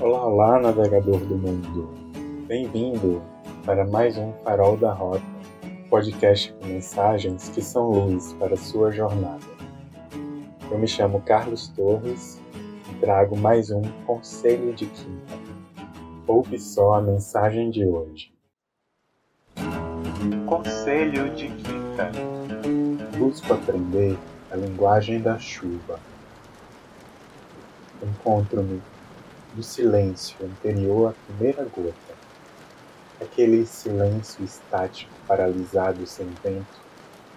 Olá, olá, navegador do mundo. Bem-vindo para mais um Farol da Rota, podcast com mensagens que são luz para sua jornada. Eu me chamo Carlos Torres e trago mais um Conselho de Quinta. Ouve só a mensagem de hoje. Conselho de Quinta. Busco aprender a linguagem da chuva. Encontro-me no silêncio anterior à primeira gota, aquele silêncio estático paralisado sem vento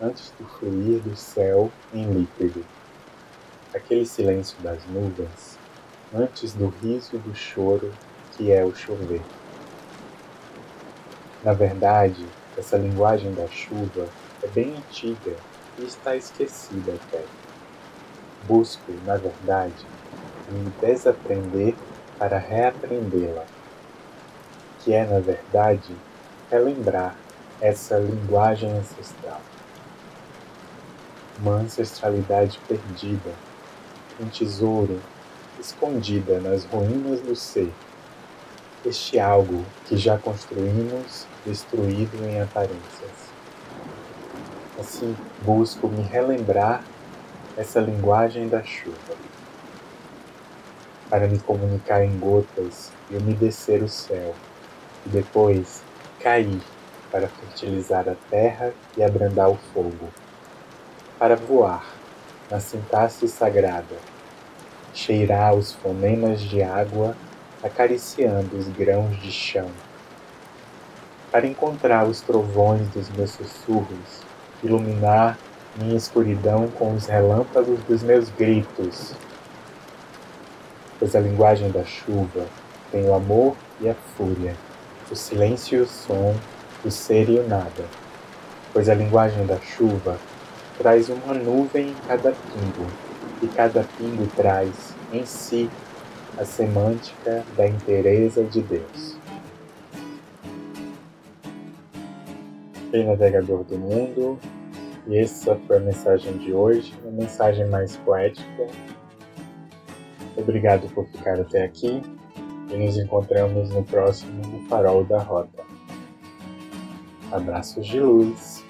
antes do fluir do céu em líquido, aquele silêncio das nuvens antes do riso do choro que é o chover. Na verdade, essa linguagem da chuva é bem antiga e está esquecida até. Busco, na verdade, me desaprender para reaprendê-la, que é, na verdade, relembrar essa linguagem ancestral. Uma ancestralidade perdida, um tesouro escondida nas ruínas do ser, este algo que já construímos destruído em aparências. Assim, busco me relembrar essa linguagem da chuva para me comunicar em gotas e umedecer o céu, e depois cair para fertilizar a terra e abrandar o fogo, para voar na sintaxe sagrada, cheirar os fonemas de água acariciando os grãos de chão, para encontrar os trovões dos meus sussurros, iluminar minha escuridão com os relâmpagos dos meus gritos, pois a linguagem da chuva tem o amor e a fúria, o silêncio e o som, o ser e o nada. Pois a linguagem da chuva traz uma nuvem em cada pingo, e cada pingo traz em si a semântica da inteireza de Deus. Ei, navegador do mundo, e essa foi a mensagem de hoje, uma mensagem mais poética Obrigado por ficar até aqui e nos encontramos no próximo Farol da Rota. Abraços de luz.